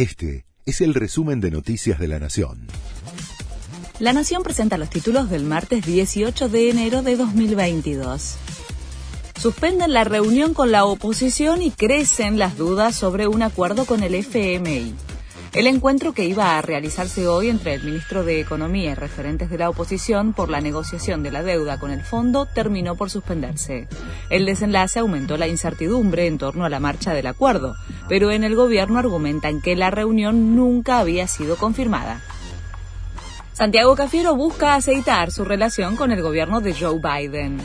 Este es el resumen de Noticias de la Nación. La Nación presenta los títulos del martes 18 de enero de 2022. Suspenden la reunión con la oposición y crecen las dudas sobre un acuerdo con el FMI. El encuentro que iba a realizarse hoy entre el ministro de Economía y referentes de la oposición por la negociación de la deuda con el fondo terminó por suspenderse. El desenlace aumentó la incertidumbre en torno a la marcha del acuerdo, pero en el gobierno argumentan que la reunión nunca había sido confirmada. Santiago Cafiero busca aceitar su relación con el gobierno de Joe Biden.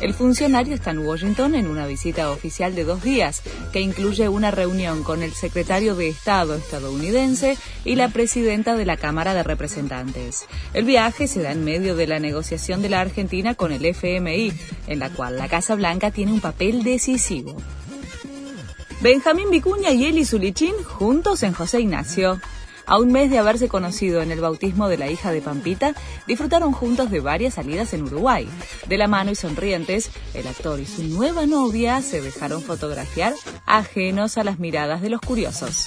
El funcionario está en Washington en una visita oficial de dos días, que incluye una reunión con el secretario de Estado estadounidense y la presidenta de la Cámara de Representantes. El viaje se da en medio de la negociación de la Argentina con el FMI, en la cual la Casa Blanca tiene un papel decisivo. Benjamín Vicuña y Eli Zulichín juntos en José Ignacio. A un mes de haberse conocido en el bautismo de la hija de Pampita, disfrutaron juntos de varias salidas en Uruguay. De la mano y sonrientes, el actor y su nueva novia se dejaron fotografiar ajenos a las miradas de los curiosos.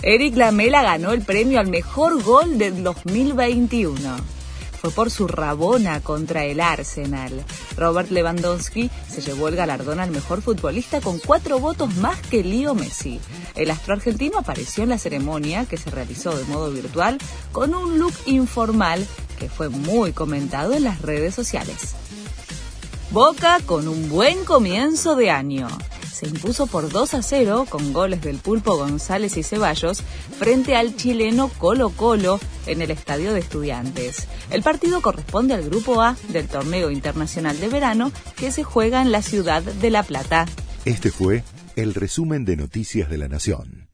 Eric Lamela ganó el premio al mejor gol del 2021 fue por su rabona contra el Arsenal. Robert Lewandowski se llevó el galardón al mejor futbolista con cuatro votos más que Leo Messi. El astro argentino apareció en la ceremonia que se realizó de modo virtual con un look informal que fue muy comentado en las redes sociales. Boca con un buen comienzo de año se impuso por 2 a 0 con goles del Pulpo González y Ceballos frente al chileno Colo Colo en el Estadio de Estudiantes. El partido corresponde al Grupo A del Torneo Internacional de Verano que se juega en la ciudad de La Plata. Este fue el resumen de Noticias de la Nación.